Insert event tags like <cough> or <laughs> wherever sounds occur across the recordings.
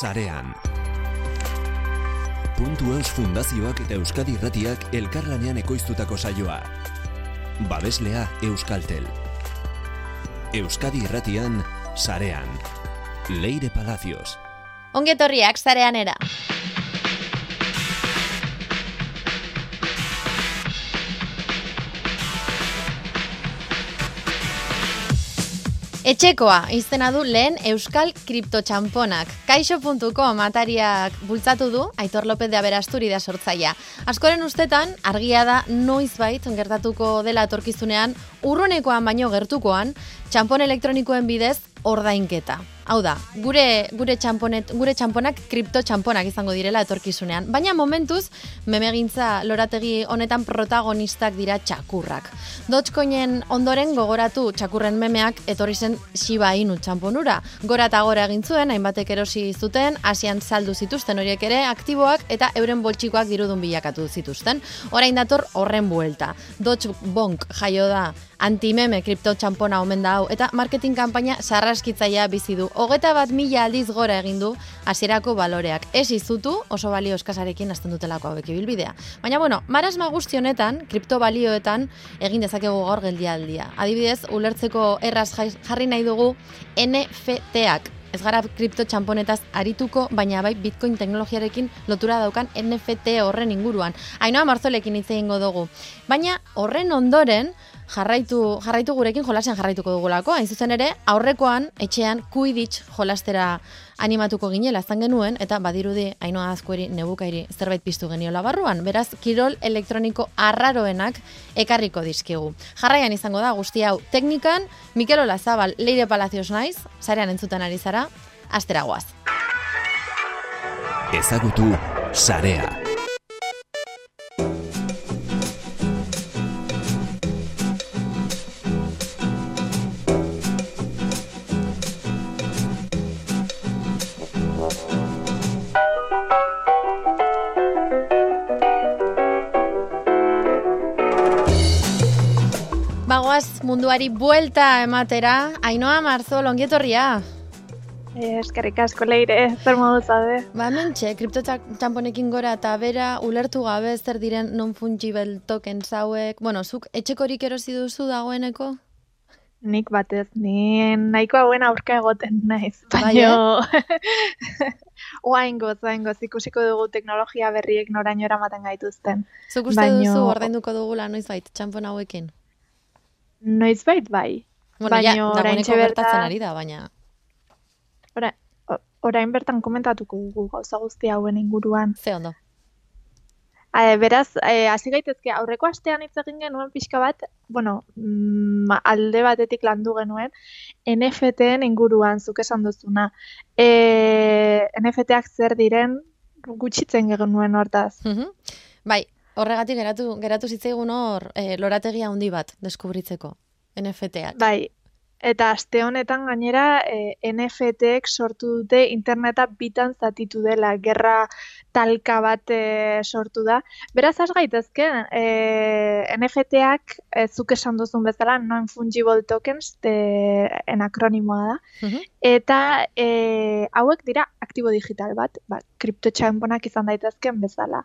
sarean. Puntu Eus Fundazioak eta Euskadi Irratiak elkarlanean ekoiztutako saioa. Babeslea Euskaltel. Euskadi Irratian sarean. Leire Palacios. Ongetorriak zarean Etxekoa izena du lehen Euskal Kriptotxamponak. Kaixo.com atariak bultzatu du, Aitor López de Aberasturi da sortzaia. Askoren ustetan, argia da noiz bait, gertatuko dela etorkizunean, urrunekoan baino gertukoan, txampon elektronikoen bidez ordainketa. Hau da, gure gure txamponet, gure txamponak kripto txamponak izango direla etorkizunean, baina momentuz memegintza lorategi honetan protagonistak dira txakurrak. Dogecoinen ondoren gogoratu txakurren memeak etorri zen Shiba Inu txamponura. Gora eta gora egin zuen, hainbatek erosi zuten, hasian saldu zituzten horiek ere aktiboak eta euren boltsikoak dirudun bilakatu zituzten. Orain dator horren buelta. Doge Bonk jaio da antimeme kripto txampona omen da hau, eta marketing kanpaina sarraskitzaia bizi du. Hogeta bat mila aldiz gora egin du hasierako baloreak. Ez izutu oso balio eskasarekin hasten dutelako hauek ibilbidea. Baina bueno, marasma guzti honetan, kripto balioetan egin dezakegu gaur geldialdia. Adibidez, ulertzeko erraz jarri nahi dugu NFT-ak. Ez gara kripto txamponetaz arituko, baina bai bitcoin teknologiarekin lotura daukan NFT horren inguruan. Ainoa marzolekin hitz egingo dugu. Baina horren ondoren, jarraitu, jarraitu gurekin jolasen jarraituko dugulako. Hain zuzen ere, aurrekoan, etxean, kuiditx jolastera animatuko ginela azan genuen, eta badirudi, hainoa azkueri, nebukairi, zerbait piztu geniola barruan. Beraz, kirol elektroniko arraroenak ekarriko dizkigu. Jarraian izango da, guzti hau, teknikan, Mikel Olazabal, Leire Palacios naiz, zarean entzutan ari zara, asteragoaz. Ezagutu sarea. Bagoaz munduari buelta ematera, Ainoa Marzol, ongietorria. Eh, eskerrik asko leire, zer modu zaude? Ba, mentxe, kripto txamponekin gora eta bera, ulertu gabe zer diren non-fungible token zauek. Bueno, zuk etxekorik erosi duzu dagoeneko? Nik batez, ni nahiko hauen aurka egoten naiz. Bai, Baina, <laughs> oaingo, oaingo, ikusiko dugu teknologia berriek noraino eramaten gaituzten. Zuk uste Baino- duzu ordainduko dugula noizbait txampon hauekin? Noizbait bai. Bueno, ja, Baino, dagoeneko oraintxe bertan- ari da, baina... Ora, orain bertan komentatuko dugu gauza guzti hauen inguruan. Ze ondo. E, beraz, hasi gaitezke aurreko astean hitz egin genuen pixka bat, bueno, mm, alde batetik landu genuen, NFT-en inguruan zuk esan duzuna. E, NFT-ak zer diren gutxitzen genuen hortaz. Mhm. Bai, horregatik geratu, geratu zitzaigun hor eh, lorategia handi bat deskubritzeko. NFT-ak. Bai, eta aste honetan gainera e, NFT-ek sortu dute interneta bitan zatitu dela, gerra talka bat e, sortu da. Beraz, has gaitezke, e, NFT-ak e, zuk esan duzun bezala, non-fungible tokens, de, en akronimoa da. Mhm. Eta e, hauek dira aktibo digital bat, ba, kriptotxamponak izan daitezken bezala.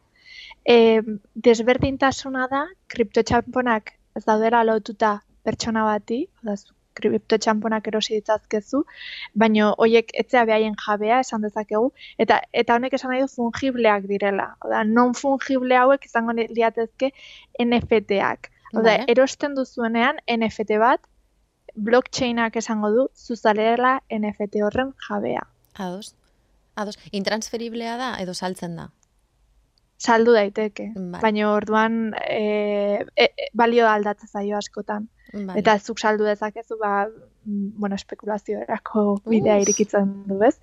E, desberdintasuna da, kriptotxamponak ez daudela lotuta pertsona bati, oda, zu kriptotxamponak erosi ditzazkezu, baino hoiek etzea behaien jabea esan dezakegu, eta eta honek esan nahi du fungibleak direla. Oda, non fungible hauek izango liatezke NFT-ak. Oda, Vale. erosten duzuenean NFT bat, blockchainak esango du, zuzalera NFT horren jabea. Ados. Ados. Intransferiblea da edo saltzen da. Saldu daiteke, Vale. baina orduan e, e, balio aldatza zaio askotan. Vale. Eta zuk saldu dezakezu, ba, mm, bueno, espekulazioerako bidea Uf. irikitzen du, ez?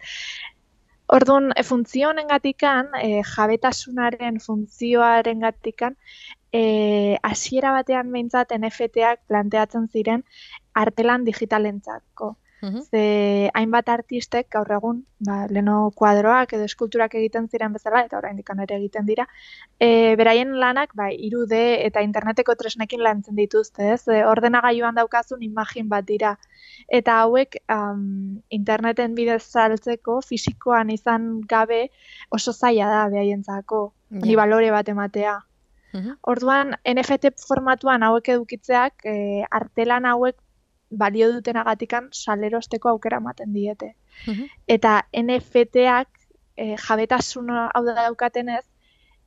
Orduan, e, funtzio honengatikan, e, jabetasunaren funtzioaren gatikan, e, hasiera batean behintzat NFT-ak planteatzen ziren artelan digitalentzako. Ze hainbat artistek gaur egun, ba, leno kuadroak edo eskulturak egiten ziren bezala, eta oraindik ere egiten dira, e, beraien lanak ba, irude eta interneteko tresnekin lantzen dituzte, ez? E, ordenagailuan daukazun imagin bat dira. Eta hauek um, interneten bidez saltzeko fisikoan izan gabe oso zaila da behaientzako, honi Ja. balore bat ematea. Orduan, NFT formatuan hauek edukitzeak, e, artelan hauek balio dutenagatikan salerosteko aukera ematen diete. Mhm. Eta NFT-ak e, jabetasun hau da daukatenez,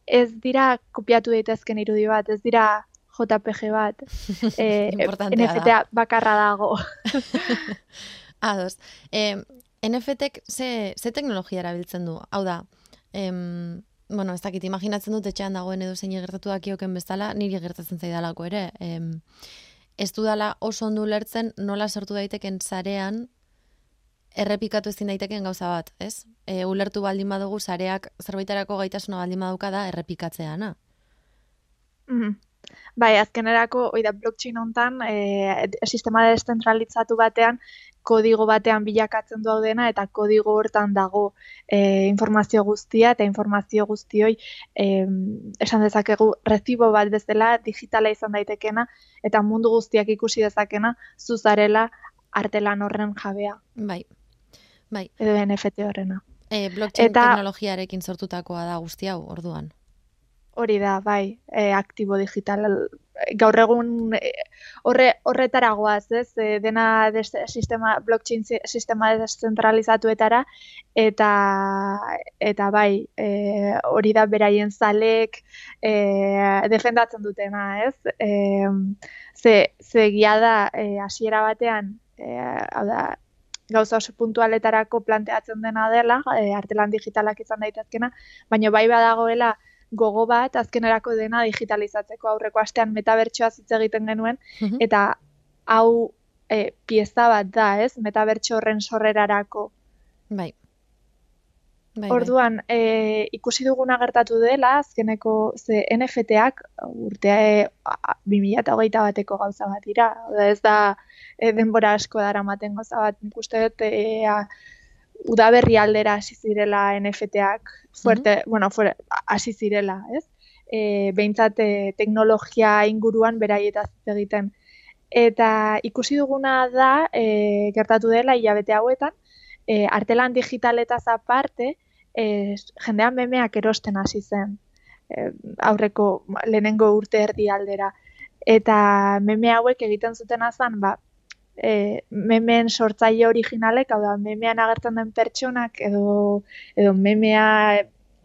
ez dira kopiatu daitezken irudi bat, ez dira JPG bat. <laughs> E, Importantea da. NFT-a bakarra dago. <laughs> Ados. Eh, NFT-ek ze, ze teknologia erabiltzen du? Hau da, em, bueno, ez dakit, imaginatzen dut etxean dagoen edo zein gertatu dakioken bezala, niri gertatzen zaidalako ere. Em, ez dudala oso ondo ulertzen nola sortu daiteken sarean errepikatu ezin daiteken gauza bat, ez? E, ulertu baldin badugu sareak zerbaiterako gaitasuna baldin baduka da errepikatzeana. Mhm. Bai, azkenerako, hoi da, blockchain hontan, e, sistema deszentralizatu batean, kodigo batean bilakatzen du dena, eta kodigo hortan dago e, informazio guztia, eta informazio guztioi, e, esan dezakegu, recibo bat bezala digitala izan daitekena, eta mundu guztiak ikusi dezakena, zuzarela artelan horren jabea, Bai, bai. edo NFT horrena. E, blockchain Eta- teknologiarekin sortutakoa da guzti hau, orduan. Hori da, bai, e, aktibo digital. Gaur egun e, horre, horretara goaz, ez? E, dena des, sistema, blockchain si- sistema deszentralizatuetara, eta, eta bai, e, hori da beraien zalek e, defendatzen dutena, ez? E, ze, ze da, e, hasiera batean, e, hau da, gauza oso puntualetarako planteatzen dena dela, e, artelan digitalak izan daitezkena, baina bai badagoela gogo bat azkenerako dena digitalizatzeko aurreko astean metabertsoa hitz egiten genuen Mhm. eta hau e, pieza bat da, ez? Metabertso horren sorrerarako. Bai. Bai, Orduan, e, ikusi duguna gertatu dela, azkeneko ze NFT-ak urtea e, a- 2021 bateko gauza bat dira. Hau da, ez da e, denbora asko daramaten gauza bat. Nik uste dut e, a, udaberri aldera hasi zirela NFT-ak fuerte, bueno, fuerte, hasi zirela, ez? E, behintzat e, teknologia inguruan beraietaz egiten. Eta ikusi duguna da, e, gertatu dela hilabete hauetan, e, artelan digitaletaz aparte, e, jendean memeak erosten hasi zen e, aurreko lehenengo urte erdi aldera. Eta meme hauek egiten zuten azan, ba, e, memeen sortzaile originalek, hau da, memean agertzen den pertsonak, edo, edo memea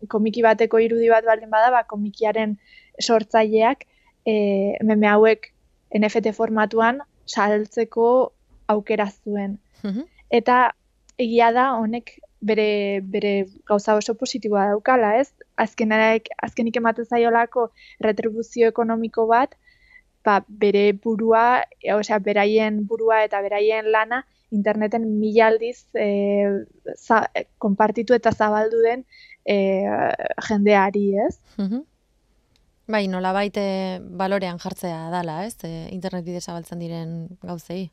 komiki bateko irudi bat baldin bada, ba, komikiaren sortzaileak e, meme hauek NFT formatuan saltzeko aukera zuen Mhm. eta egia da honek bere, bere gauza oso positiboa daukala, ez? Azkenak, azkenik ematen zaiolako retribuzio ekonomiko bat, ba, bere burua, e, osea, beraien burua eta beraien lana interneten mila aldiz e, za, e, konpartitu eta zabaldu den e, jendeari, ez? Mhm. Bai, nola baite balorean jartzea dala, ez? E, internet bidez zabaltzen diren gauzei.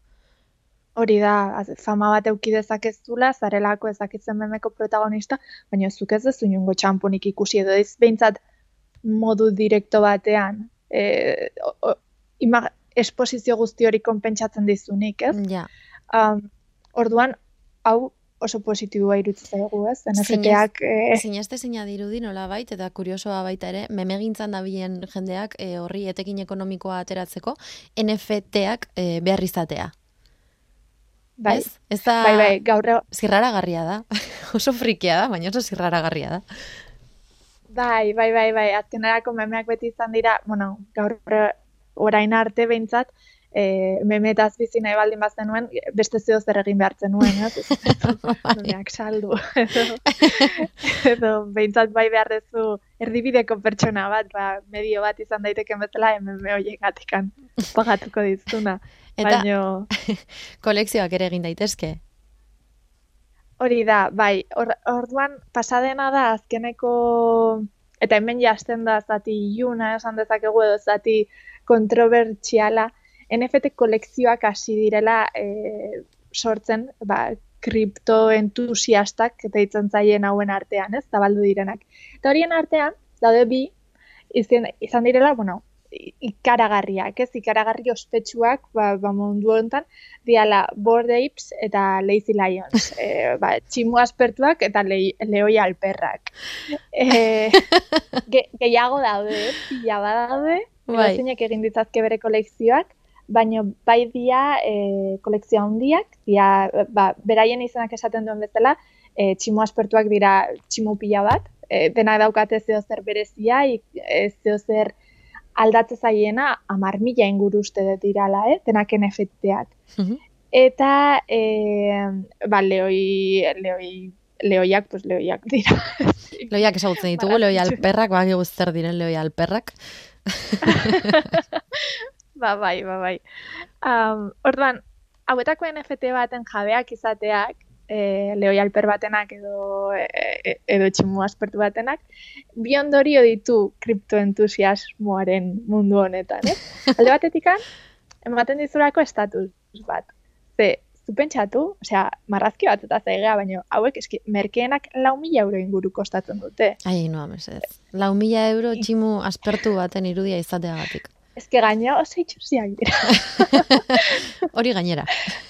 Hori da, fama bat euki dezakezula, zarelako ezakitzen memeko protagonista, baina zuk ez duzu inongo txamponik ikusi edo ez behintzat modu direkto batean e, o, o, ima, esposizio guzti hori konpentsatzen dizunik, ez? Ja. Um, orduan, hau oso positiboa iruditzen zaigu, ez? NFT-ak e, Sineste zina dirudi nola bait, eta kuriosoa baita ere, memegintzan dabilen jendeak e, horri etekin ekonomikoa ateratzeko, NFT-ak e, behar izatea. bai, Ez? Ez da... bai, bai, gaur e- Zirraragarria da. <laughs> oso frikia da, baina oso zirraragarria da. Bai, bai, bai, bai, azkenerako memeak beti izan dira, bueno, gaur orain arte behintzat, e, memetaz bizi nahi baldin bazenuen, beste zeo zer egin behartzen nuen, ez? memeak saldu. <laughs> edo, edo behintzat bai behar dezu erdibideko pertsona bat, ba, medio bat izan daiteken bezala, meme horiek gatikan pagatuko dizuna. Eta Baino, <laughs> kolekzioak ere egin daitezke. Hori da, bai, or, orduan pasadena da azkeneko, eta hemen jasten da zati iluna, esan dezakegu edo zati kontrobertsiala, NFT kolekzioak hasi direla e, sortzen, ba, kriptoentusiastak deitzen zaien hauen artean, ez, zabaldu direnak. Eta horien artean, daude bi, izan, izan direla, bueno, ikaragarriak, ez, ikaragarri ospetsuak, ba, ba mundu honetan, diala Bored Apes eta Lazy Lions, e, ba, tximu aspertuak eta le, leoi alperrak. E, <laughs> ge, gehiago daude, pila daude, bai. egin ditzazke bere kolekzioak, baina bai dia e, kolekzio handiak, dia, ba, beraien izenak esaten duen bezala, e, tximu aspertuak dira tximu pila bat, e, dena daukate zeo zer berezia, e, zeo zer aldatze zaiena amar mila inguru uste dut irala, eh? denak NFT-ak. Mhm. Eta, e, ba, leoi, leoi, leoiak, pues leoiak dira. leoiak esagutzen ditugu, leoi alperrak, bagi guzter diren leoi alperrak. <laughs> ba, bai, ba, bai. Um, orduan, hauetako NFT baten jabeak izateak, e, leoi alper batenak edo, e, e edo tximu aspertu batenak, bi ondorio ditu kriptoentusiasmoaren mundu honetan, eh? <laughs> Alde batetik ematen dizurako estatus bat. Ze, zu pentsatu, osea, marrazki bat eta zaigea, baina hauek eski, merkeenak lau mila euro inguru kostatzen dute. Ai, no, amesez. Lau mila euro tximu aspertu baten irudia izateagatik. Ez que gaina oso itxusiak dira. <laughs> Hori gainera.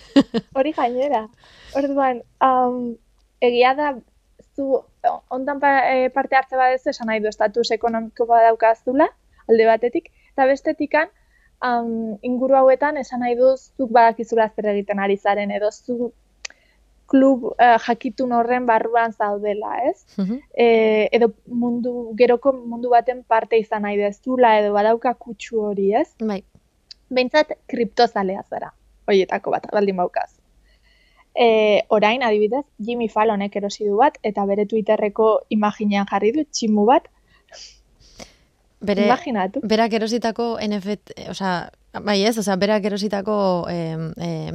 <laughs> Hori gainera. Orduan, um, egia da, zu ondan pa, e, parte hartze badezu esan nahi du estatus ekonomiko badaukazula, alde batetik, eta bestetikan, um, inguru hauetan esan nahi du zuk badakizula zer egiten ari zaren, edo zu klub uh, jakitun horren barruan zaudela, ez? Uh edo mundu, geroko mundu baten parte izan nahi dezula, edo badauka kutsu hori, ez? Bai. Beintzat kriptozalea zara, hoietako bat, baldin baukaz. E, orain, adibidez, Jimmy Fallonek erosi du bat, eta bere Twitterreko imaginean jarri du, tximu bat. Bere, Imaginatu. Berak erositako NFT, osea, Bai ez, oza, berak erositako e,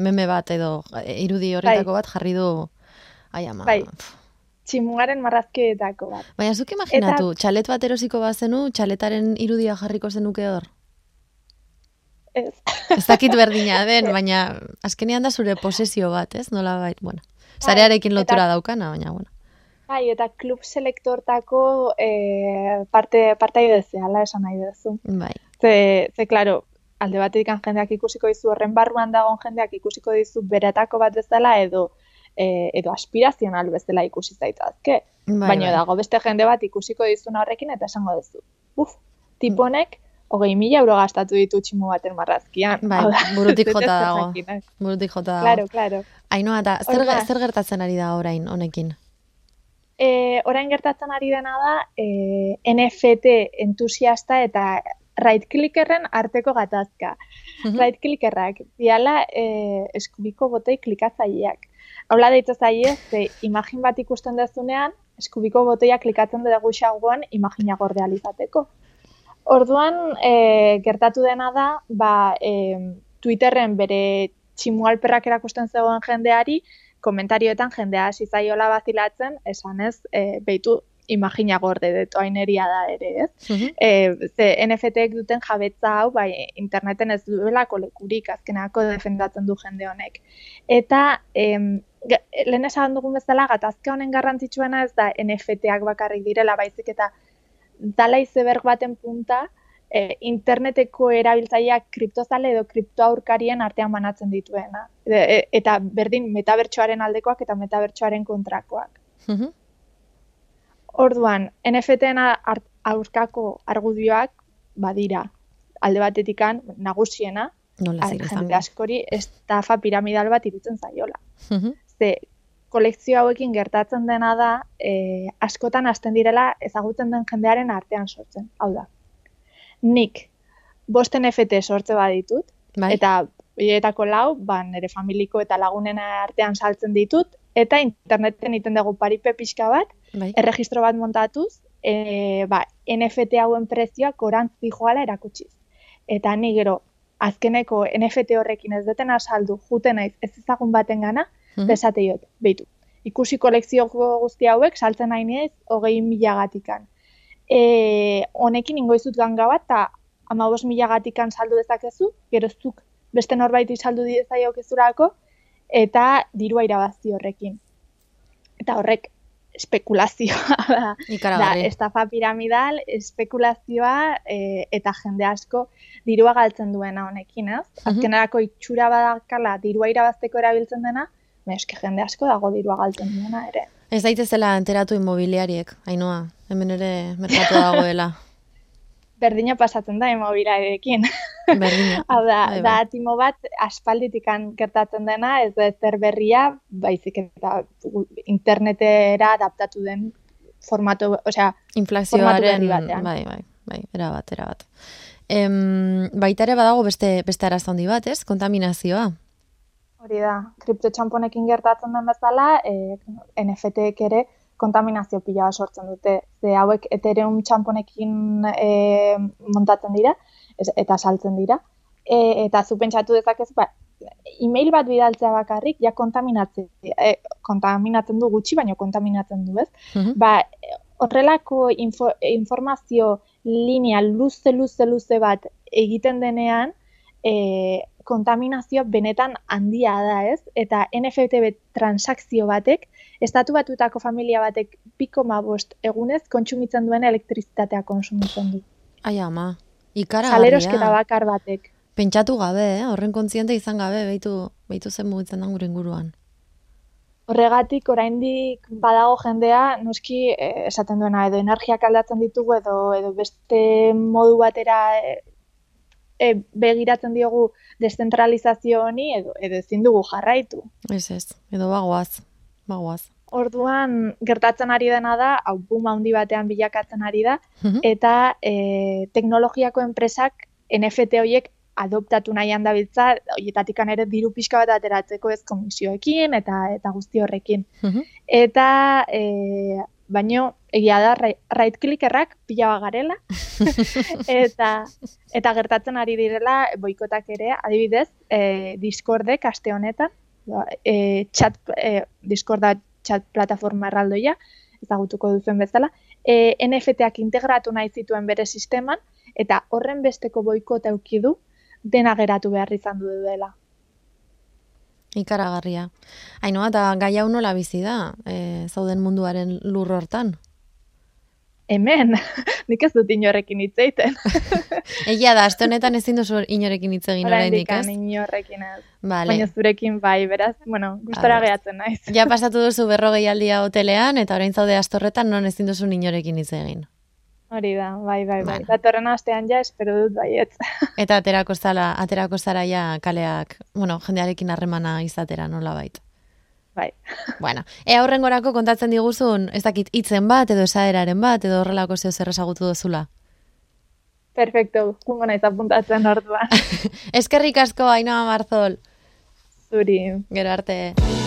meme bat edo e, irudi horretako bai. bat jarri du ai ama. Bai, tximugaren marrazkeetako bat. Baina zuk imaginatu, Eta... txalet bat erosiko bat zenu, txaletaren irudia jarriko zenuke hor? Ez. Ez dakit <laughs> berdina den, baina azkenean da zure posesio bat, ez? Nola bai, bueno. Bai, zarearekin lotura eta... daukana, baina, bueno. Bai, eta klub selektortako e, parte, parte ala esan nahi duzu. Bai. Ze, ze, klaro, alde batetik jendeak ikusiko dizu horren barruan dagoen jendeak ikusiko dizu beretako bat bezala edo e, edo aspirazional bezala ikusi zaitazke. Bai, Baina bai. dago beste jende bat ikusiko dizuna horrekin eta esango duzu. Uf, tiponek hogei mila euro gastatu ditu tximu baten marrazkian. Bai, burutik jota <laughs> dago. Burutik jota dago. Claro, claro. Ainoa, eta zer, zer gertatzen ari da orain honekin? E, orain gertatzen ari dena da e, NFT entusiasta eta right clickerren arteko gatazka. Mm Right clickerrak diala eh, eskubiko botei klikatzaileak. Hola deitza zaie, ze imagin bat ikusten dezunean, eskubiko boteia klikatzen dugu xagoan imagina gorde izateko. Orduan, e, gertatu dena da, ba, e, Twitterren bere tximualperrak erakusten zegoen jendeari, komentarioetan jendea hasi zaiola bazilatzen, esan ez, e, beitu, imagina gorde deto aineria da ere, ez? Uh ze NFT-ek duten jabetza hau, bai, interneten ez duelako lekurik azkenako defendatzen du jende honek. Eta, em, lehen esan dugun bezala, gatazke honen garrantzitsuena ez da NFT-ak bakarrik direla, baizik eta dala izeberg baten punta, e, interneteko erabiltzaileak kriptozale edo kriptoaurkarien artean banatzen dituena. E, eta berdin metabertsoaren aldekoak eta metabertsoaren kontrakoak. Uh Orduan, NFT-en aurkako argudioak badira alde batetikan nagusiena, Nola jende askori estafa piramidal bat irutzen zaiola. Ze, kolekzio hauekin gertatzen dena da, e, askotan hasten direla ezagutzen den jendearen artean sortzen. Hau da, nik bost NFT sortze baditut, bai. eta Bietako lau, ba, nire familiko eta lagunena artean saltzen ditut, eta interneten iten dugu paripe pixka bat, bai. erregistro bat montatuz, e, ba, NFT hauen prezioak orantz dijoala erakutsiz. Eta ni gero, azkeneko NFT horrekin ez deten asaldu, juten naiz ez ezagun baten gana, mm -hmm. behitu. Ikusi kolekzio guzti hauek, saltzen nahi naiz, hogei milagatikan. E, honekin ingoizut ganga bat, eta ama milagatikan saldu dezakezu, geroztuk beste norbait izaldu dizaiok ezurako, eta dirua irabazi horrekin. Eta horrek espekulazioa <laughs> da, da estafa piramidal, espekulazioa e, eta jende asko dirua galtzen duena honekin, ez? Mhm. Azkenerako itxura badakala dirua irabazteko erabiltzen dena, eske jende asko dago dirua galtzen duena ere. Ez daitezela enteratu inmobiliariek, hainoa, hemen ere merkatu dagoela. <laughs> Berdina pasatzen da immobiliarekin. Berdina. Hau da, Bai, da bai. timo bat aspalditikan gertatzen dena, ez da ezer berria, baizik eta internetera adaptatu den formato, osea, Inflazioaren, bai, bai, bai, era bat, era bat. Em, baita ere badago beste, beste arazo handi bat, ez? Kontaminazioa. Hori da, kriptotxamponekin gertatzen den bezala, e, NFT-ek ere kontaminazio pila sortzen dute. Ze hauek Ethereum txamponekin e, montatzen dira, ez- eta saltzen dira. E, eta zu pentsatu dezakezu, ba, email bat bidaltzea bakarrik, ja kontaminatzen, e, kontaminatzen du gutxi, baina kontaminatzen du, ez? Mhm. ba, horrelako info, informazio linea luze, luze, luze bat egiten denean, e, kontaminazioa benetan handia da, ez? Eta NFT bet transakzio batek, estatu batutako familia batek piko bost egunez kontsumitzen duen elektrizitatea kontsumitzen du. Ai ama, ikaragarria. Salerosketa bakar batek. Pentsatu gabe, eh? horren kontziente izan gabe, beitu, beitu zen mugitzen da gure inguruan. Horregatik oraindik badago jendea noski eh, esaten duena edo energiak aldatzen ditugu edo edo beste modu batera eh, begiratzen diogu deszentralizazio honi edo edo ezin dugu jarraitu. Ez ez, edo bagoaz, bagoaz. Orduan gertatzen ari dena da, hau boom handi batean bilakatzen ari da Mhm. eta eh, teknologiako enpresak NFT horiek adoptatu nahian dabiltza, horietatik ere diru pixka bat ateratzeko ez komisioekin eta eta guzti horrekin. Mhm. Eta, e, baino, egia da, right clickerrak pila garela, <laughs> eta, eta gertatzen ari direla boikotak ere, adibidez, e, Discordek aste honetan, e, chat, e, Discorda chat plataforma erraldoia, ezagutuko duzuen bezala, e, NFT-ak integratu nahi zituen bere sisteman, eta horren besteko boikota euki du, dena geratu behar izan du dela. Ikaragarria. Ainoa, eta gai hau nola bizi da, e, zauden munduaren lur hortan. Hemen, <laughs> nik ez dut inorrekin hitz egiten. <laughs> Egia da, aste honetan ezin duzu inorekin hitz egin oraindik, ez? inorrekin ez. Vale. Baina zurekin bai, beraz, bueno, gustora gehatzen naiz. Ja pasatu duzu berrogei aldia hotelean, eta orain zaude astorretan non ezin duzu inorekin hitz egin. Hori da, bai, bai, bai. Bueno. Datorren astean ja espero dut baietz. <laughs> Eta aterako zala, aterako zara ja kaleak, bueno, jendearekin harremana izatera nola bait. bai. <laughs> Bueno, ea horrengorako kontatzen diguzun, ez dakit hitzen bat, edo esaeraren bat, edo horrelako zeo zer esagutu duzula. Perfecto, jungo naiz apuntatzen orduan. <laughs> Eskerrik asko, Ainhoa Marzol. Zuri. Gero arte.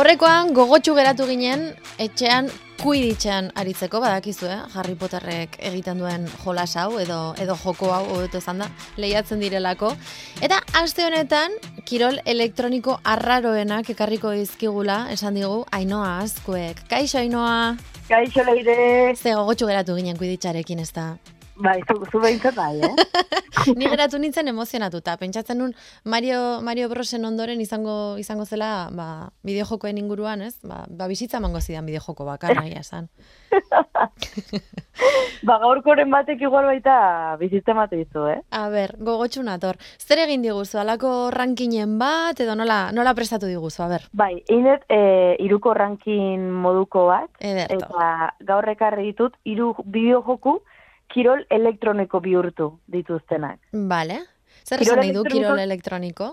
Aurrekoan gogotsu geratu ginen etxean kuiditxean aritzeko badakizu, eh? Harry Potterrek egiten duen jolas hau edo edo joko hau hobeto esan da, lehiatzen direlako. Eta aste honetan kirol elektroniko arraroenak ekarriko dizkigula, esan digu Ainoa Azkuek. Kaixo Ainoa, Kaixo leire, ze gogotsu geratu ginen kuiditxarekin ez da. Bai, zu, zu behintzat bai, eh? <laughs> Ni geratu nintzen emozionatuta. Pentsatzen nun Mario, Mario Brosen ondoren izango izango zela ba, bideojokoen inguruan, ez? Ba, ba bizitza emango zidan bideojoko bakar nahi esan. <laughs> ba, gaurkoren batek igual baita bizitza emate dizu, eh? A ber, gogotsu nator. Zer egin diguzu, alako rankinen bat, edo nola, nola prestatu diguzu, a ber. Bai, inet e, iruko ranking moduko bat, Ederto. eta gaur ekarri ditut, iru bideojoku kirol elektroniko bihurtu dituztenak. Vale. Zer esan nahi du kirol elektroniko?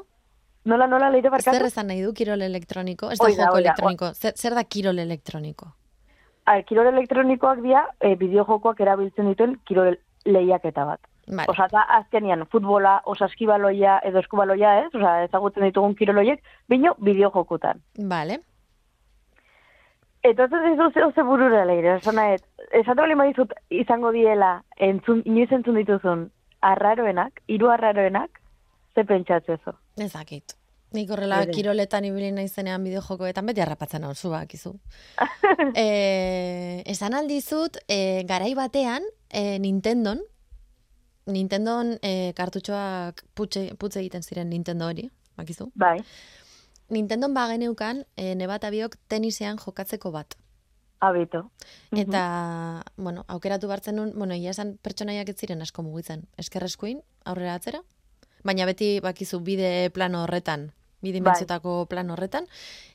Nola, nola, leire Zer barkatu? esan nahi du kirol elektroniko? Ez da joko elektroniko. Zer, zer da kirol elektroniko? A, kirol elektronikoak dira, e, bideojokoak erabiltzen dituen kirol lehiaketa bat. Vale. Osa, da, azkenian, futbola, osaskibaloia edo eskubaloia ez, osa, ezagutzen ditugun kiroloiek, bino, bideojokutan. Vale. Entonces ez duze oze burura leire, esana ez, esatu bali madizut izango diela, entzun, inoiz entzun dituzun, arraroenak, hiru arraroenak, ze pentsatzezo. Ez dakit. Nik horrela kiroletan ibili naizenean bideojokoetan beti harrapatzen hau zu bakizu. <laughs> e, esan aldizut, e, garai batean, e, Nintendon, Nintendon e, kartutxoak putxe, putze egiten ziren Nintendo hori, bakizu. Bai, Nintendon bageneukan, e, nebata biok tenisean jokatzeko bat. abito. Eta, bueno, aukeratu bartzen nun, bueno, ia esan pertsonaiak ez ziren asko mugitzen. Eskerreskuin, aurrera atzera. Baina beti bakizu bide plano horretan, bi dimentsiotako plano horretan,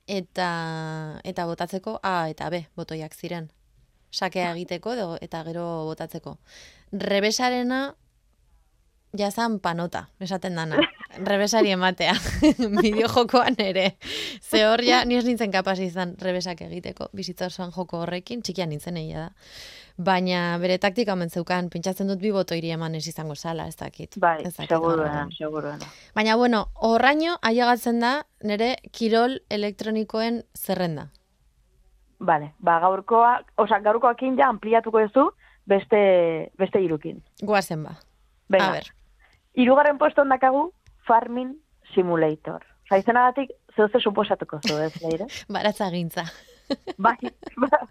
eta eta botatzeko A eta B botoiak ziren. Sakea egiteko edo, eta gero botatzeko. Rebesarena jazan panota, esaten dana. <laughs> Rebesari ematea, <laughs> bideojokoan ere. Ze hor ja, ni ez nintzen kapaz izan rebesak egiteko, bizitza osoan joko horrekin, txikian nintzen egia da. Baina bere taktika omen zeukan, pentsatzen dut bi botoiri eman ez izango sala, ez dakit. Bai, ez dakit seguruena, gaur egun. seguruena. Baina bueno, horraino ailegatzen da nire kirol elektronikoen zerrenda. Vale, ba, gaurkoa, osa, gaurkoakin ja ampliatuko duzu beste, beste irukin. Goazen ba. Venga, A ber, irugarren pueston dakagu Farming Simulator. Osa, izanagatik, zeuze suposatuko zu, ez, leire? <laughs> baratza gintza. <laughs> Bai, ba,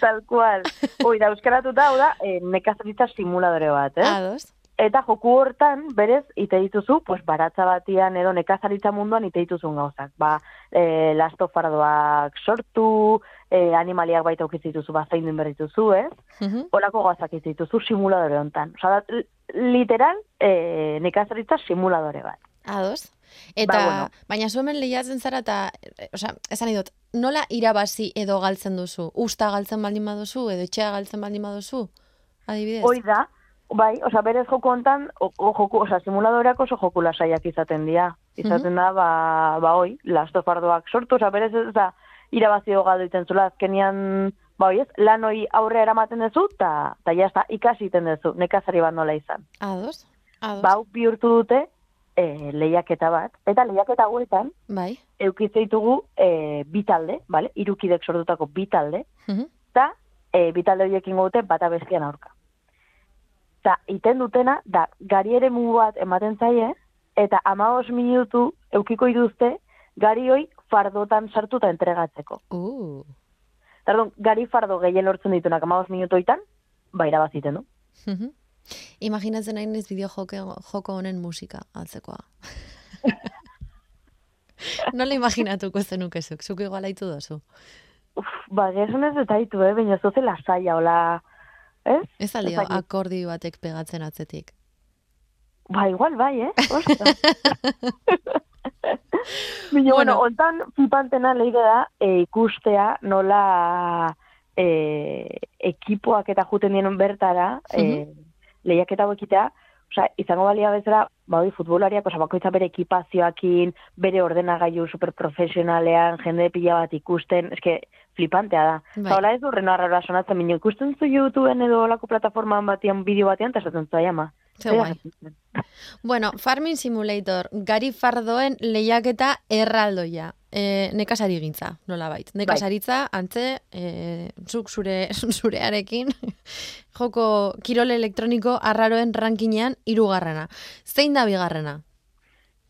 tal cual. Oi, da, euskaratuta, hau da, eh, nekazaritza simuladore bat, eh? Ados. Eta joku hortan, berez, ite dituzu, pues, baratza batian edo nekazaritza munduan ite dituzun gauzak. Ba, e, lastofardoak sortu, e, animaliak baita ukiz dituzu, ba, zein duen berrituzu, ez? Mhm. Olako gauzak ez dituzu simuladore hontan. Osa, literal, e, nekazaritza simuladore bat. Ados. Eta, Ba, bueno. baina zuemen lehiatzen zara eta, osea, esan dut, nola irabazi edo galtzen duzu? Usta galtzen baldin baduzu edo etxea galtzen baldin baduzu? Adibidez? Hoi da, bai, osa, berez joku hontan, o, o, joku, osa, simuladoreak oso joku lasaiak izaten dira. Izaten da, ba, ba hoi, lastofardoak sortu, oza, berez ez da, irabazio galdu iten zula, azkenian, ba hoi ez, lan hoi aurre eramaten duzu, eta ta jazta, ikasi iten duzu, nekazari bat nola izan. Ados? Ados? Ba, hau bihurtu dute, e, lehiaketa bat, eta lehiaketa hauetan, Bai. eukitze ditugu e, bi talde, bale? irukidek sortutako bi talde, Mhm. eta e, bi talde horiek ingo dute bata bestian aurka. Eta iten dutena, da, gari ere bat ematen zaie, eta amabos minutu eukiko iduzte, gari hoi fardotan sartuta entregatzeko. Uh. Tardun, gari fardo gehien lortzen ditunak amabos minutoitan, ba irabaziten du. Mhm. Imaginatzen nahi nez bideo joko, joko honen musika altzekoa. <laughs> Nola imaginatuko zenukezuk, zuk igual haitu dozu. Uf, ba, gezun ez eta ditu, eh? baina zoze lasaia, hola, ez? Ez aldi akordi batek pegatzen atzetik. Ba, igual bai, eh? <laughs> Ostra. <laughs> Baina, Bueno. bueno, ontan flipantena leide da e, ikustea nola e, ekipoak eta juten dien bertara e, lehiaketa hau Osea, izango balia bezala, ba, futbolariak, osa, bakoitza bere ekipazioakin, bere ordenagailu superprofesionalean, jende pila bat ikusten, eske, flipantea da. Bai. Hola ez du arrara sonatzen, minio ikusten zu YouTubeen edo olako plataformaan batian, bideo batean, eta esaten zu ama. Ze guai. Bueno, Farming Simulator, gari fardoen lehiaketa erraldoia. E, nekasari gintza, nola bait. Nekasaritza, antze, e, zuk zure, <laughs> zurearekin, <laughs> joko kirol elektroniko arraroen rankinean irugarrena. Zein da bigarrena?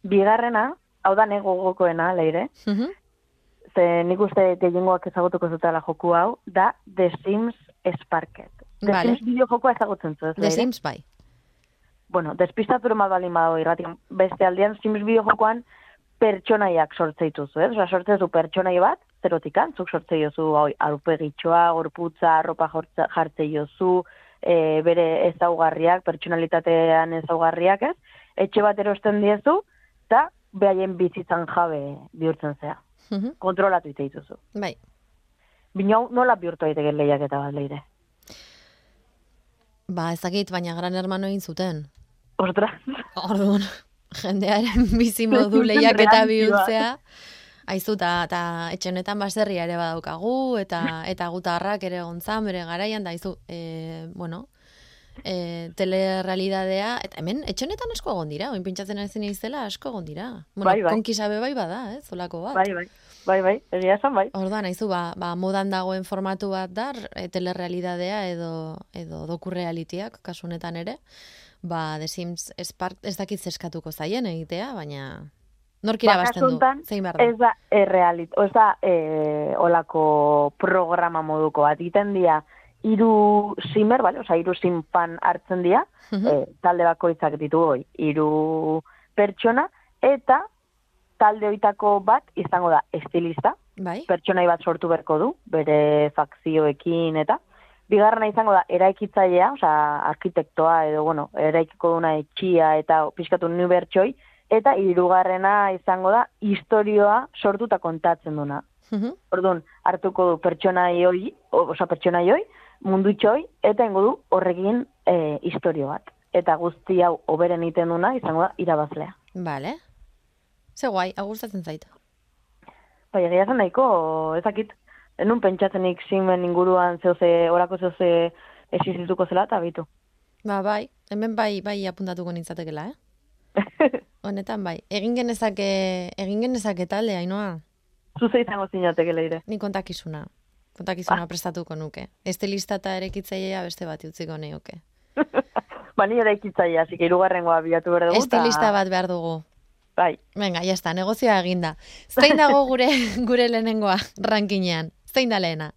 Bigarrena, hau da nego gokoena, leire, Mhm. ze nik uste gehiengoak ezagutuko zutela joku hau, da The Sims Sparket. The Vale. Sims bideo jokoa ezagutzen zu, ez The Leire? Sims bai. Bueno, despistatu mal balin badago irratian, beste aldean Sims bideo jokoan pertsonaiak sortze dituzu, ez? Osa, sortze zu pertsonai bat, zerotikan, zuk sortze jozu hoi, arupegitxoa, gorputza, arropa jartze jozu, e, bere ezaugarriak, pertsonalitatean ezaugarriak, ez? Etxe bat erosten diezu, eta behaien bizitzan jabe bihurtzen zea. Mhm. Kontrolatu ite dituzu. Bai. Hau nola bihurtu daiteke lehiaketa bat leire. Ba, ezakit, baina gran hermano egin zuten. Ostras, Orduan, jendearen <laughs> bizi modu Zuten lehiaketa reakzioa. bihurtzea. Aizu, eta eta etxe honetan baserria ere badaukagu, eta <laughs> eta gutarrak ere gontzan bere garaian, da aizu, e, bueno, e, telerrealidadea, eta hemen, etxe honetan asko egon dira, oin pintxatzen ezin izela asko egon dira. Bueno, Bai, bai. konkisabe bai bada, ez, zolako bat. bai, bai, bai, bai, egia esan bai. Orduan, aizu, ba, ba, modan dagoen formatu bat dar, e, telerrealidadea edo, edo dokurrealitiak, kasu honetan ere, ba, The Sims Spark, ez dakit zeskatuko zaien egitea, baina nork Ba, irabazten kasu du, zein behar da. Ez da errealit, ez da e, olako programa moduko bat. Iten dia, hiru simer, bale? Osa, hiru simpan hartzen dira, Mhm. e, talde bakoitzak ditu hoi, hiru pertsona, eta talde hoitako bat izango da estilista, Bai? pertsonai bat sortu berko du, bere fakzioekin eta. Bigarrena izango da eraikitzailea, osea, arkitektoa edo, bueno, eraikiko duna etxia eta pixkatu ni bertxoi, eta hirugarrena izango da historioa sortuta kontatzen duna. Mhm. Orduan, hartuko du pertsonai hoi, osea, pertsonai hoi, mundu txoi, eta ingo du horrekin e, historio bat. Eta guzti hau oberen iten duna izango da irabazlea. Bale. Ze guai, hau gustatzen zait. Bai, egia zen nahiko, ezakit, enun pentsatzenik simen inguruan zeuze, orako zeuze existituko zela, eta bitu. Ba, bai, hemen bai, bai apuntatuko nintzatekela, eh? <laughs> Honetan bai, egin genezake, egin genezake talde, hainoa, Zuze izango zinateke leire. ni kontakizuna. Kontakizuna prestatuko nuke. Estilista eta erekitzailea beste bat utziko nioke. <laughs> ba, ni así que irugarrengoa bilatu behar dugu. ta- Estilista bat behar dugu. Bai, Venga, ya está, negozioa eginda. Zein dago gure <laughs> gure lehenengoa rankinean? Zein da lehena?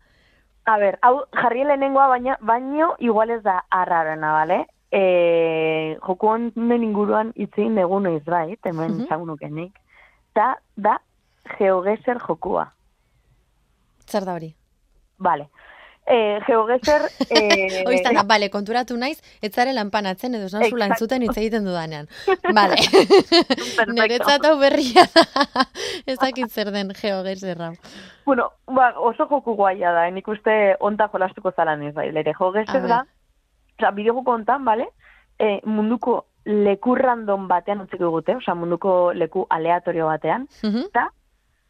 A ber, hau jarri lehenengoa, baina, baino igual ez da arrarena, bale? E, joku honen inguruan itzein dugu noiz bai, hemen Mhm. uh nukenik. Ta, da, GeoGeser jokua. Zer da hori? Vale. E, GeoGeser... <laughs> E, Oiztan da, bale, konturatu naiz, ez zare lanpanatzen edo esan zula entzuten hitz egiten dudanean. <laughs> Bale, niretzat hau berria da. <laughs> Ez dakit zer den geogezerra. Bueno, ba, oso joku guaia da, nik uste onta jolastuko zalan ez bai, lere ber. da, oza, bideojoko ontan, bale, e, munduko leku random batean utziko gute, osea munduko leku aleatorio batean, eta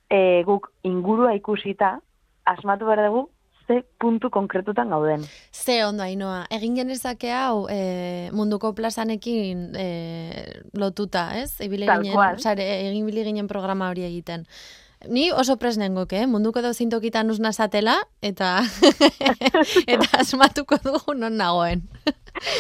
e, guk ingurua ikusita, asmatu behar dugu, ze puntu konkretutan gauden. Ze ondo ainoa, egin genezake hau e, munduko plazanekin e, lotuta, ez? Ibili Tal ginen, sare, egin bili ginen programa hori egiten. Ni oso presnengok, eh? munduko edo zintokitan usna zatela, eta, <laughs> eta asmatuko dugu non nagoen.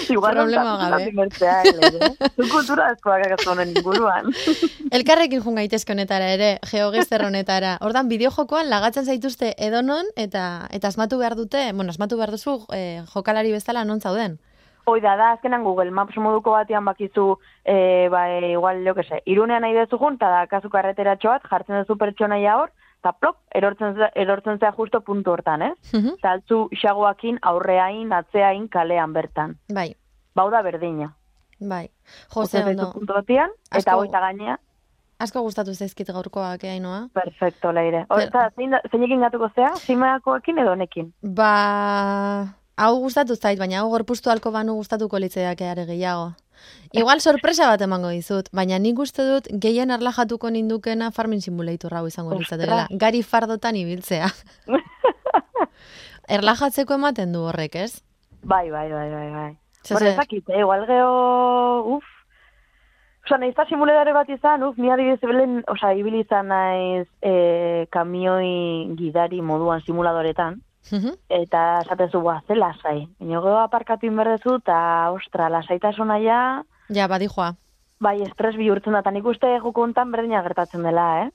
Problema gabe. Eh? <laughs> Zu kultura askoak agazu honen inguruan. <laughs> Elkarrekin jun gaitezke honetara ere, geogezer honetara. Ordan bideojokoan lagatzen zaituzte edonon, eta eta asmatu behar dute, bueno, asmatu behar duzu e, jokalari bezala non zauden. Hoi da, da, azkenan Google Maps moduko batean bakizu, e, ba, e, igual, jo que se, irunean nahi dezu jun, eta da, kasu karreteratxo bat, jartzen duzu pertsonaia hor, eta plop, erortzen, ze- erortzen zea justo puntu hortan, ez? Mhm. Eta altzu xagoakin, aurreain, atzeain, kalean bertan. Bai, Bau da berdina. bai. Jose ondo. puntu batean, eta Asko- hoita gainea, Asko gustatu zaizkit gaurkoak, eh, Ainoa? perfecto, leire. Hor, Zer- eta zein, zeinekin gatuko zea, zimeakoekin edo honekin? Ba, hau gustatu zait, baina hau gorpustu alko banu gustatuko litzaidak are gehiago. Igual sorpresa bat emango dizut, baina nik uste dut gehien arlajatuko nindukena Farming Simulator hau izango Ostras. litzatekeela. Gari fardotan ibiltzea. <laughs> Erlajatzeko ematen du horrek, ez? Bai, bai, bai, bai, bai. Ze- ezakit, eh, igual geho, uf, Osa, nahiz simuladore bat izan, uf, ni adibidez belen, osa, ibili izan naiz e, kamioi gidari moduan simuladoretan, Eta esaten zu, ba, ze lasai. Baina gero aparkatu inberdezu, eta, ostra, lasaitasuna ja, Ja, badijoa. bai, estres bihurtzen da, eta nik uste joko hontan berdina gertatzen dela, eh?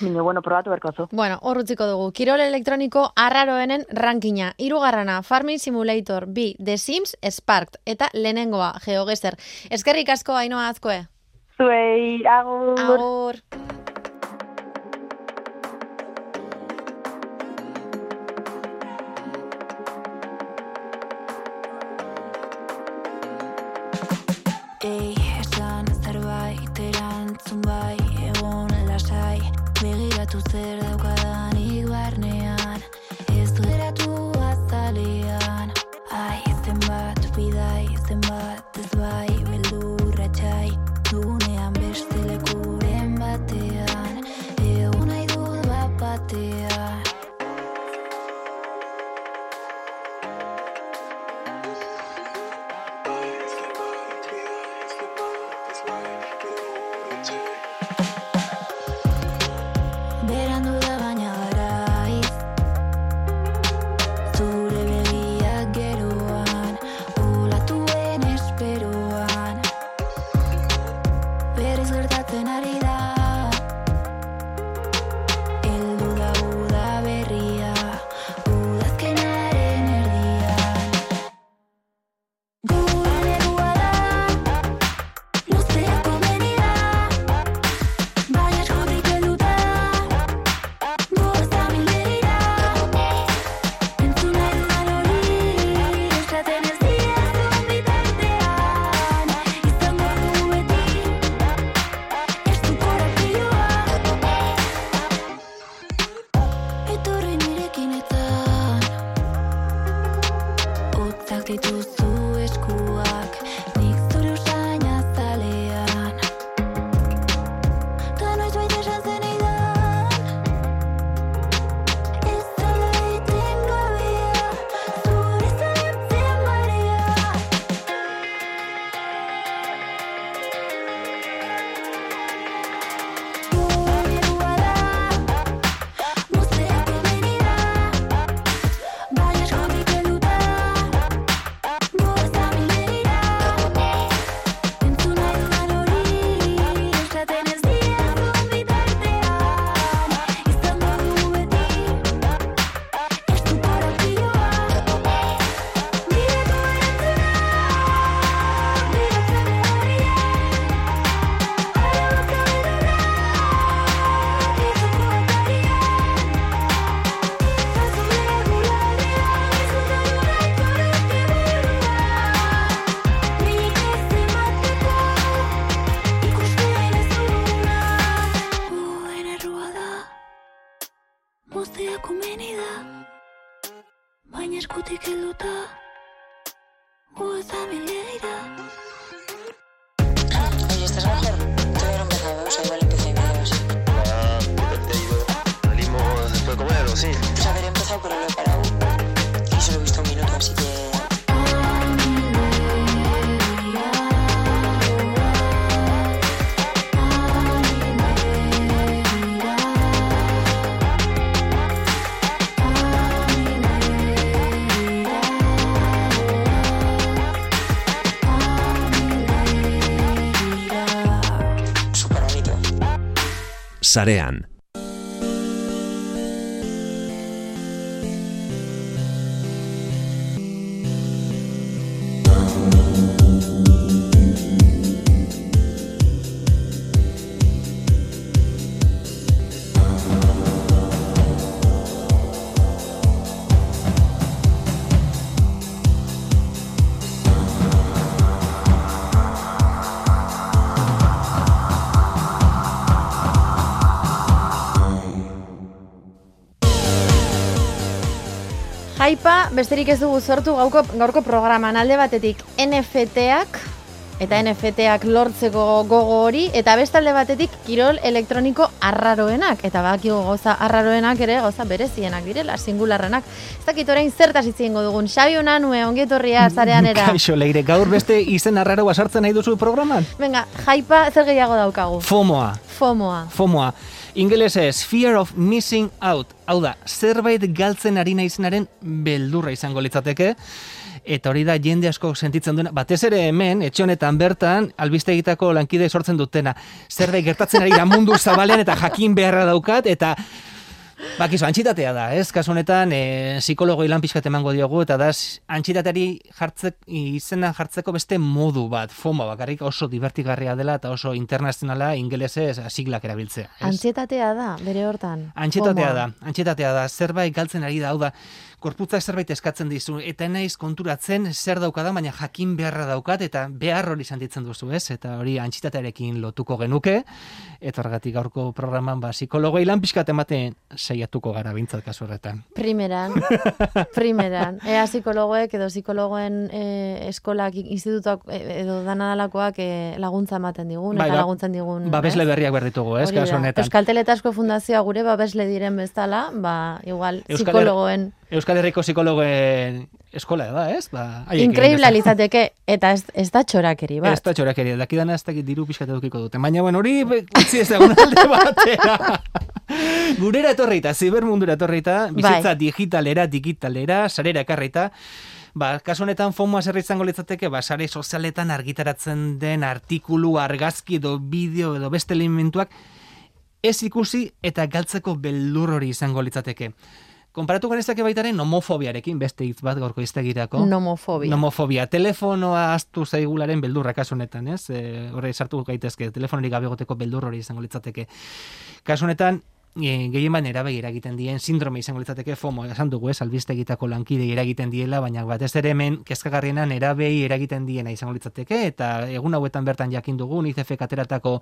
Baina, bueno, probatu berko zu. Bueno, hor utziko dugu. Kirol elektroniko arraroenen rankina. Irugarrana, Farming Simulator, bi, The Sims, Sparked, eta lehenengoa, GeoGeser. Eskerrik asko, Ainoa Azkoe. Zuei, agur! Agur. Begiratu zer daukadan Sarean. Besterik ez dugu sortu gauko, gaurko programan alde batetik NFT-ak, eta NFT-ak lortzeko gogo hori, eta beste alde batetik kirol elektroniko arraroenak, eta bakigu gauza arraroenak ere gauza berezienak direla, singularrenak. Ez dakit orain zertaz hitz egingo dugun, Xabi Unanue, ongietorria zarean era. <laughs> Kaixo, leire, gaur beste izen arraroa sartzen nahi duzu programan? Venga, jaipa zer gehiago daukagu? FOMOA. FOMOa. FOMOA. Ingelesez, fear of missing out. Hau da, zerbait galtzen ari naizenaren beldurra izango litzateke. Eta hori da jende asko sentitzen duena. Batez ere hemen, etxe honetan bertan, albiste egitako lankide sortzen dutena. Zerbait gertatzen ari da mundu zabalean eta jakin beharra daukat, eta Bakizu, antxitatea da, ez? Kasu honetan, e, psikologoi lan pixkat emango diogu, eta da, antxitateari jartzek, izena jartzeko beste modu bat, FOMO bakarrik oso divertigarria dela eta oso internazionala ingelesez siglak erabiltzea. Ez? Antzietatea da, bere hortan. Antxetatea da, antxetatea da, zerbait galtzen ari da, hau da, korputzak zerbait eskatzen dizu, eta naiz konturatzen zer daukada, baina jakin beharra daukat, eta behar hori sentitzen duzu, ez? Eta hori antxitatearekin lotuko genuke, eta horregatik gaurko programan, ba, psikologoi lan pixkat ematen saiatuko gara bintzat kasu horretan. Primeran, <laughs> primeran. Ea psikologoek edo psikologoen e, eskolak, institutuak e, edo danadalakoak e, laguntza ematen digun, Bai, eta ba- laguntzen digun. Babesle ez? berriak behar ditugu, ez, kasu honetan. Euskal Teletasko Fundazioa gure babesle diren bezala, ba, igual, Euskal psikologoen Euskal Herriko psikologoen eskola da, ez? Ba, inkreibla bezala. litzateke, eta ez, ez da txorakeri bat. Ez da txorakeria, dakidana ez dakit diru pixkat edukiko dute. Baina, bueno, hori utzi ez egun alde <laughs> batera. Gurera etorrita, zibermundura etorrita, bizitza Bai. digitalera, digitalera, sarera ekarrita, Ba, kasu honetan FOMOa zer izango litzateke, ba, sare sozialetan argitaratzen den artikulu, argazki edo bideo edo beste elementuak ez ikusi eta galtzeko beldur hori izango litzateke. Konparatu genezake baitaren nomofobiarekin, beste hitz bat gaurko iztegirako. Nomofobia. Nomofobia. Telefonoa astu zaigularen beldurra kasu honetan, ez? E, horre sartu gaitezke, telefonorik gabe egoteko beldur hori izango litzateke. Kasu honetan, e, gehien bat nerabei eragiten dien sindrome izango litzateke FOMO, esan dugu, ez, albistegitako lankide eragiten diela, baina batez ere hemen kezkagarriena nerabei eragiten diena izango litzateke, eta egun hauetan bertan jakin dugu, ICF ateratako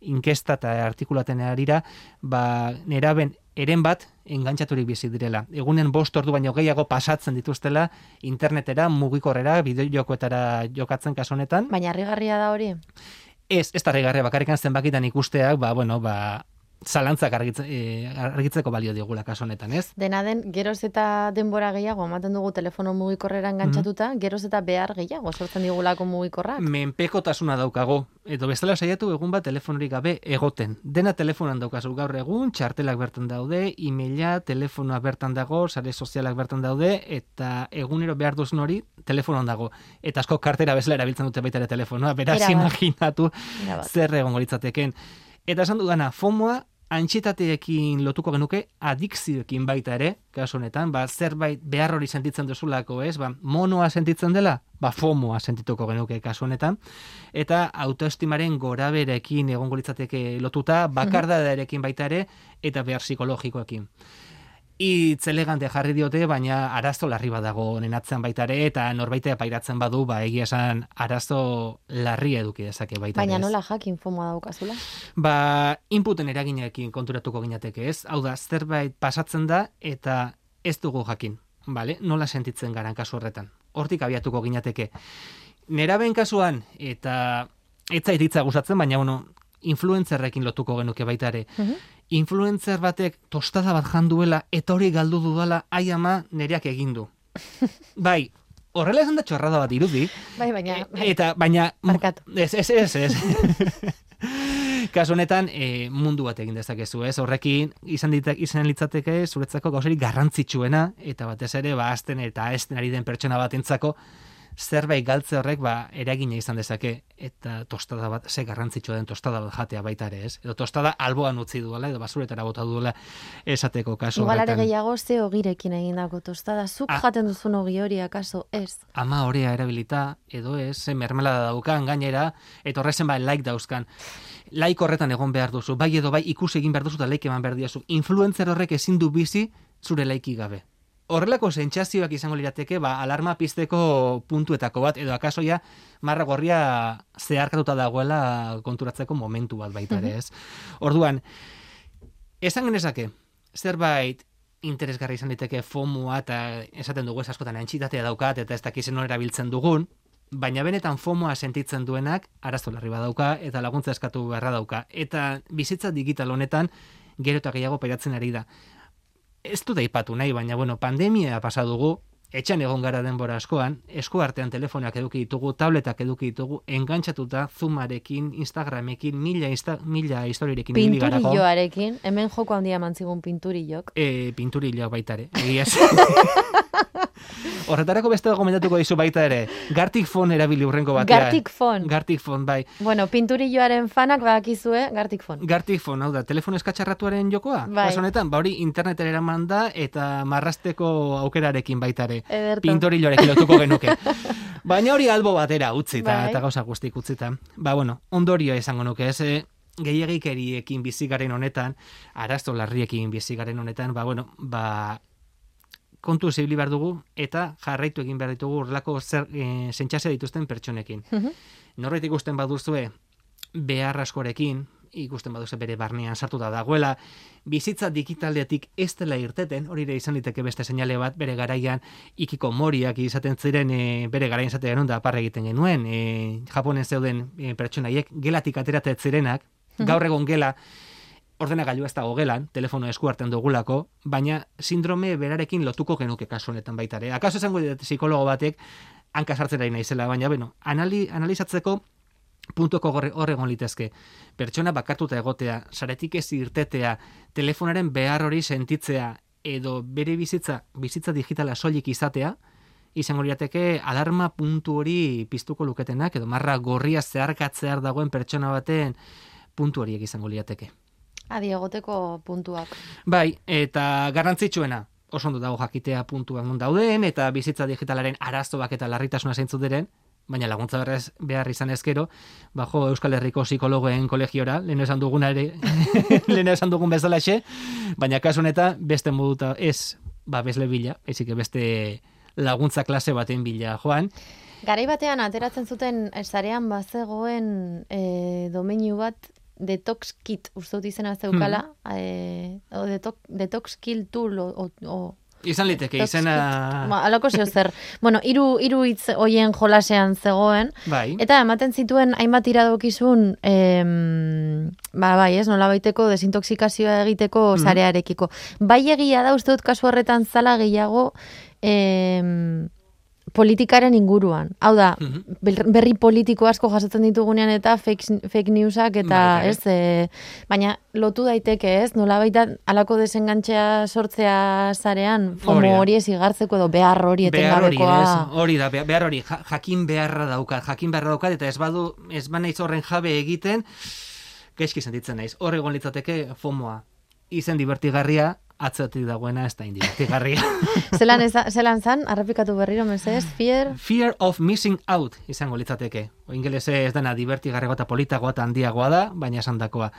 inkesta eta artikulaten arira, ba, neraben eren bat engantzaturik bizi direla. Egunen bost ordu baino gehiago pasatzen dituztela internetera, mugikorrera, bideojokoetara jokatzen kasu honetan. Baina harrigarria da hori. Ez, ez da regarria bakarrikan zenbakitan ikusteak, ba, bueno, ba, zalantzak argitze, eh, argitzeko balio digula kasu honetan, ez? Dena den, geroz eta denbora gehiago, ematen dugu telefono mugikorrera engantzatuta, geroz eta behar gehiago sortzen digulako mugikorrak. Menpekotasuna daukago. Edo bestela saiatu egun bat telefonorik gabe egoten. Dena telefonan daukazu gaur egun, txartelak bertan daude, emaila, telefonoa bertan dago, sare sozialak bertan daude, eta egunero behar duzun hori telefonoan dago. Eta asko kartera bezala erabiltzen dute baita ere telefonoa, beraz Erabat. imaginatu Erabat. zer egongo litzateken. Eta esan dudana, FOMOa antxetateekin lotuko genuke, adikzioekin baita ere, kasu honetan, ba, zerbait behar hori sentitzen duzulako, ez? Ba, monoa sentitzen dela, ba, FOMOa sentituko genuke kasu honetan, eta autoestimaren goraberekin egongo litzateke lotuta, bakardadarekin baita ere, eta behar psikologikoekin. Itz elegante jarri diote, baina arazo larri badago honen atzean baita ere, eta norbaitea pairatzen badu, ba, egia esan arazo larri eduki dezake baita Baina nola jakin fomoa daukazula? Ba, inputen eraginekin konturatuko ginateke, ez? Hau da, zerbait pasatzen da eta ez dugu jakin, bale? Nola sentitzen garan kasu horretan. Hortik abiatuko ginateke. Neraben kasuan, eta ez zait hitza gustatzen, baina bueno, influencerrekin lotuko genuke baita ere. Mhm. Influencer batek tostada bat janduela eta hori galdu dudala, ai ama nereak egin du. <laughs> bai, horrela esan da txorrada bat irudi, Bai, baina... bai. eta baina... Barkatu. Ez, ez, ez, ez. <laughs> <laughs> Kasu honetan, e, mundu bat egin dezakezu, ez? Horrekin izan, dita, izan litzateke zuretzako gauzerik garrantzitsuena, eta batez ere, ba, azten eta esten ari den pertsona batentzako, zerbait galtze horrek ba, eragina izan dezake eta tostada bat, ze garrantzitsua den tostada bat jatea baita ere, ez? Edo tostada alboan utzi duela, edo basuretara bota duela esateko kasu Igual horretan. gehiago ze ogirekin egindako tostada. Zuk Ah. jaten duzun ogi hori akaso, ez. ama orea erabilita, edo ez, ze mermelada daukan gainera, eta horrezen ba like dauzkan. Like horretan egon behar duzu, bai edo bai ikusi egin behar duzu eta like eman behar diazu. Influencer horrek ezin du bizi zure laiki gabe. Horrelako sentsazioak izango lirateke, ba, alarma pizteko puntuetako bat, edo akasoia marra gorria zeharkatuta dagoela konturatzeko momentu bat baita ere, ez? Orduan, esan genezake, zerbait interesgarri izan liteke FOMOa eta esaten dugu ez askotan entxitatea daukat eta ez dakizen nola erabiltzen dugun, baina benetan FOMOa sentitzen duenak arazo larri badauka eta laguntza eskatu beharra dauka. Eta bizitza digital honetan gero eta gehiago pairatzen ari da. Ez du daipatu nahi, baina bueno, pandemia pasa dugu, etxan egon gara denbora askoan, esku artean telefonak eduki ditugu, tabletak eduki ditugu, engantzatuta Zoomarekin, Instagramekin, mila, insta, mila garako. Pinturilloarekin, hemen joko handia mantzigun pinturillok. E, pinturila baita ere. Egia. <laughs> Horretarako beste gomendatuko dizu baita ere. Gartic fon erabili urrengo batean. Gartic fon. Gartic fon, bai. Bueno, pinturilloaren fanak badakizue, Gartic fon. Gartic fon, hau da, telefono eskatxarratuaren jokoa? Bai. Kasu honetan, ba hori internetera eraman da eta marrasteko aukerarekin baita ere. Ederto. Pintorilloarekin lotuko <laughs> genuke. Baina hori albo batera utzita, Bai. eta gauza guztik utzita. Ba, bueno, ondorio esango nuke, ez, eh, gehiagikeriekin bizigaren honetan, arazo larriekin bizigaren honetan, ba, bueno, ba, kontu zibili behar dugu, eta jarraitu egin behar ditugu urlako zer, e, zentxase dituzten pertsonekin. Mhm. Norbait ikusten baduzue, behar askorekin, ikusten baduzu bere barnean sartuta dagoela, bizitza digitaletik ez dela irteten, hori ere izan liteke beste seinale bat, bere garaian ikiko moriak izaten ziren e, bere garaian izaten genuen da parra egiten genuen, e, Japonen zeuden e, pertsonaiek gelatik ateratzen zirenak, gaur egon gela, ordenagailu ez dago gelan, telefono esku hartzen dugulako, baina sindrome berarekin lotuko genuke kasu honetan baita ere. Akaso esango dit psikologo batek hanka sartzen ari naizela, baina beno, anali, analizatzeko puntuko gorre hor egon litezke. Pertsona bakartuta egotea, saretik ez irtetea, telefonaren behar hori sentitzea, edo bere bizitza, bizitza digitala soilik izatea, izango lirateke alarma puntu hori piztuko luketenak, edo marra gorria zeharkatzear dagoen pertsona baten puntu horiek izango lirateke. Adi egoteko puntuak. Bai, eta garrantzitsuena, oso ondo dago jakitea puntuak non dauden, eta bizitza digitalaren arazoak eta larritasuna zeintzu diren, baina laguntza berrez behar izan ezkero, bajo Euskal Herriko psikologoen kolegiora, lehen esan duguna ere, <laughs> lehen esan dugun bezalaxe, baina kasu honetan beste moduta ez babesle bila, ezik beste laguntza klase baten bila joan, Garai batean ateratzen zuten sarean bazegoen e, domeinu bat detox kit, uste dut izena zeukala, Hmm. e, o detox, detox kill tool, o, o, izan liteke izena... Ba, alako zeo zer. <laughs> bueno, hiru hiru hitz hoien jolasean zegoen, Bai, Eta ematen zituen hainbat iradokizun, em, ba, bai, ez, nola baiteko desintoxikazioa egiteko Mhm. sarearekiko. Bai egia da, uste dut kasu horretan zala gehiago em, politikaren inguruan. Hau da, Mhm. ber- berri politiko asko jasotzen ditugunean eta fake, fake newsak eta, Baita ere. ez, e, baina lotu daiteke, ez, nola baita alako desengantzea sortzea zarean, fomo hori ez igartzeko edo behar hori etengabekoa. hori da, be- behar hori, ja- jakin beharra daukat, jakin beharra daukat, eta ez badu, ez banaiz horren jabe egiten, gaizki sentitzen naiz. Hor egon litzateke fomoa. Izen divertigarria, atzetik dagoena ez da indibertigarria. <laughs> zelan, eza, zelan zan, arrepikatu berriro, mesedez, fear, Fear of missing out izango litzateke. O ingelese ez dena divertigarriagoa eta politagoa eta handiagoa da, baina esandakoa.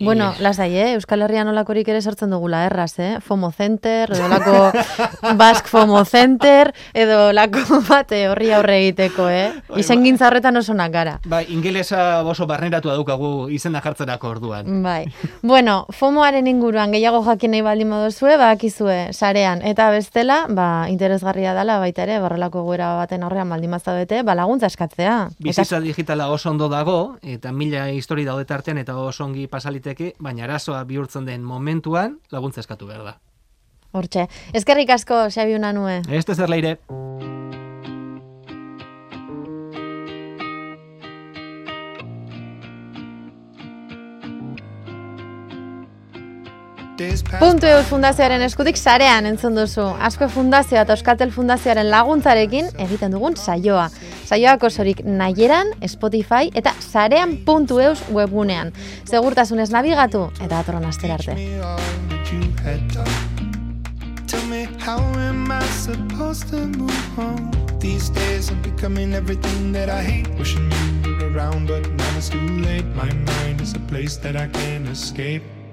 Bueno, Eh, lasai, eh? Euskal Herrian olakorik ere sortzen dugula, erraz, eh? Fomo Center, edo lako <laughs> Basque Fomo Center, edo lako <laughs> bate horri aurre egiteko, eh? Bai, Izen ba- gintza horretan osonak gara. Bai, ingelesa oso barneratu daukagu izena jartzerako orduan. Bai. Bueno, FOMOaren inguruan gehiago jakin nahi baldin moduzue, bakizue sarean. Eta bestela, ba, interesgarria dela baita ere, barrelako goera baten aurrean baldin bazaudete, ba, laguntza eskatzea. Bizitza digitala oso ondo dago, eta mila histori daude tartean, eta oso ongi pasaliteke daiteke, baina arazoa bihurtzen den momentuan laguntza eskatu behar da. Hortxe. Eskerrik asko, Xabi Unanue. Ez zer leire. Puntu Eus Fundazioaren eskutik sarean entzun duzu. Asko Fundazioa eta Euskatel Fundazioaren laguntzarekin egiten dugun saioa. Saioak osorik nahieran, Spotify eta sarean.eus webgunean. Segurtasunez nabigatu eta datorren astera arte. Tell me, how am I supposed to move on? These days I'm becoming everything that I hate. Wishing you were around, but now it's too late. My mind is a place that I can't escape.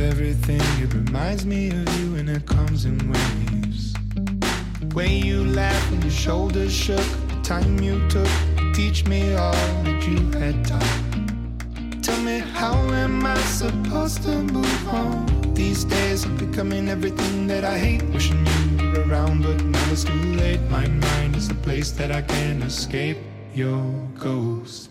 Everything, it reminds me of you and it comes in waves. Way you laughed and your shoulders shook, the time you took to teach me all that you had taught. Tell me, how am I supposed to move on? These days I'm becoming everything that I hate. Wishing you were around, but now it's too late. My mind is a place that I can't escape. Your ghost.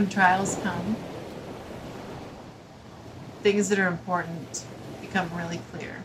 When trials come, things that are important become really clear.